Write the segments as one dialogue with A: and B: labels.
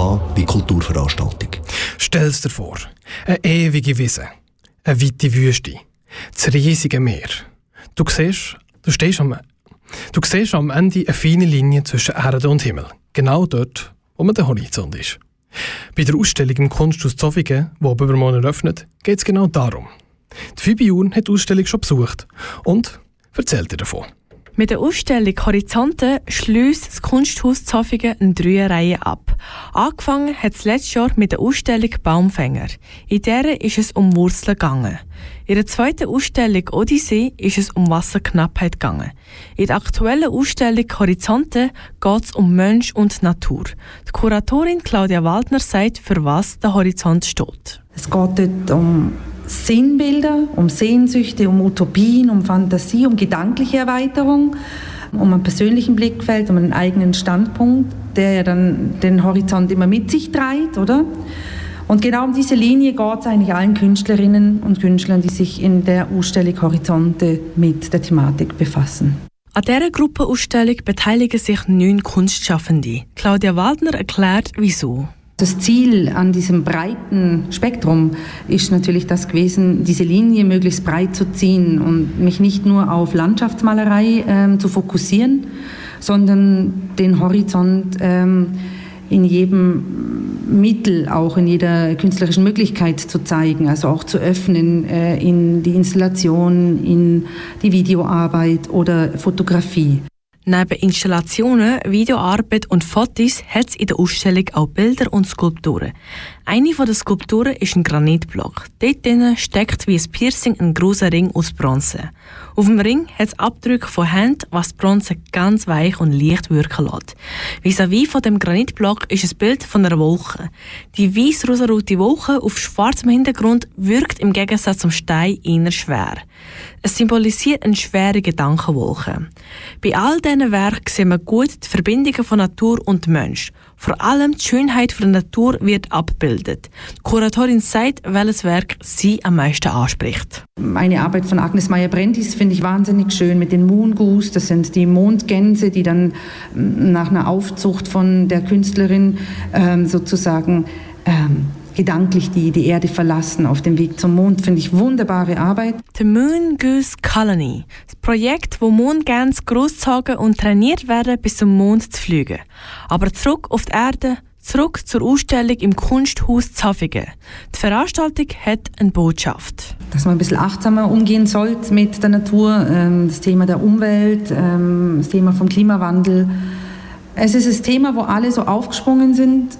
A: kann wie Kulturveranstaltung.
B: Stell dir vor, eine ewige Wiese, eine weite Wüste, das riesige Meer. Du siehst, du stehst am, du siehst am Ende eine feine Linie zwischen Erde und Himmel. Genau dort, wo man der Horizont ist. Bei der Ausstellung im Kunsthaus Zofingen, die ab übermorgen eröffnet, geht es genau darum. Die Jun hat die Ausstellung schon besucht und erzählt dir davon.
C: Mit der Ausstellung Horizonte schließt das Kunsthaus Zofingen eine Dreierreihe ab. Angefangen hat es letztes Jahr mit der Ausstellung Baumfänger. In der ist es um Wurzeln gegangen. In der zweiten Ausstellung Odyssee ist es um Wasserknappheit gegangen. In der aktuellen Ausstellung Horizonte geht es um Mensch und Natur. Die Kuratorin Claudia Waldner sagt, für was der Horizont steht.
D: Es geht dort um Sinnbilder, um Sehnsüchte, um Utopien, um Fantasie, um gedankliche Erweiterung, um einen persönlichen Blickfeld, um einen eigenen Standpunkt, der ja dann den Horizont immer mit sich treibt, oder? Und genau um diese Linie geht es eigentlich allen Künstlerinnen und Künstlern, die sich in der Ausstellung Horizonte mit der Thematik befassen.
C: An dieser Gruppenausstellung beteiligen sich neun Kunstschaffende. Claudia Waldner erklärt, wieso.
D: Das Ziel an diesem breiten Spektrum ist natürlich das gewesen, diese Linie möglichst breit zu ziehen und mich nicht nur auf Landschaftsmalerei ähm, zu fokussieren, sondern den Horizont ähm, in jedem Mittel, auch in jeder künstlerischen Möglichkeit zu zeigen, also auch zu öffnen äh, in die Installation, in die Videoarbeit oder Fotografie.
C: Neben Installationen, Videoarbeit und Fotos hat es in der Ausstellung auch Bilder und Skulpturen. Eine der Skulpturen ist ein Granitblock. Dort drinnen steckt wie ein Piercing ein großer Ring aus Bronze. Auf dem Ring hat es Abdrücke von Händen, was die Bronze ganz weich und leicht wirken lässt. Vis-à-vis von dem Granitblock ist ein Bild von einer Wolke. Die weiß-rosarote Wolke auf schwarzem Hintergrund wirkt im Gegensatz zum Stein eher schwer. Es symbolisiert eine schwere Gedankenwolke. Bei all diesen Werken sehen wir gut die Verbindungen von Natur und Mensch. Vor allem die Schönheit der Natur wird abgebildet. Die Kuratorin sagt, welches Werk sie am meisten anspricht.
D: Eine Arbeit von Agnes Meyer-Brendis finde ich wahnsinnig schön mit den Moon Goose. Das sind die Mondgänse, die dann nach einer Aufzucht von der Künstlerin ähm, sozusagen ähm, gedanklich die, die Erde verlassen auf dem Weg zum Mond. Finde ich wunderbare Arbeit.
C: The Moon Goose Colony. Das Projekt, wo Mondgänse großgezogen und trainiert werden, bis zum Mond zu fliegen. Aber zurück auf die Erde, zurück zur Ausstellung im Kunsthaus Zaffigen. Die Veranstaltung hat eine Botschaft.
D: Dass man ein bisschen achtsamer umgehen sollte mit der Natur, ähm, das Thema der Umwelt, ähm, das Thema vom Klimawandel. Es ist ein Thema, wo alle so aufgesprungen sind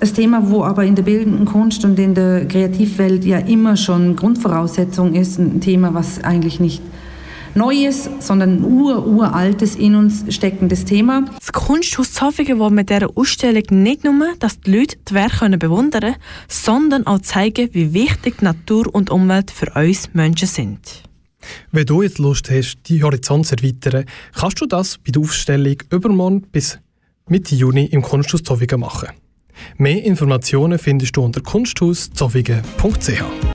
D: ein Thema, wo aber in der bildenden Kunst und in der Kreativwelt ja immer schon Grundvoraussetzung ist, ein Thema, was eigentlich nicht Neues, sondern ein ur, uraltes in uns steckendes Thema.
C: Das Kunsthaus Zofingen will mit dieser Ausstellung nicht nur, dass die Leute die Werke bewundern können, sondern auch zeigen, wie wichtig Natur und Umwelt für uns Menschen sind.
B: Wenn du jetzt Lust hast, die Horizont zu erweitern, kannst du das bei der Ausstellung übermorgen bis Mitte Juni im Kunsthaus Zofingen machen. Mehr Informationen findest du unter kunsthauszofingen.ch.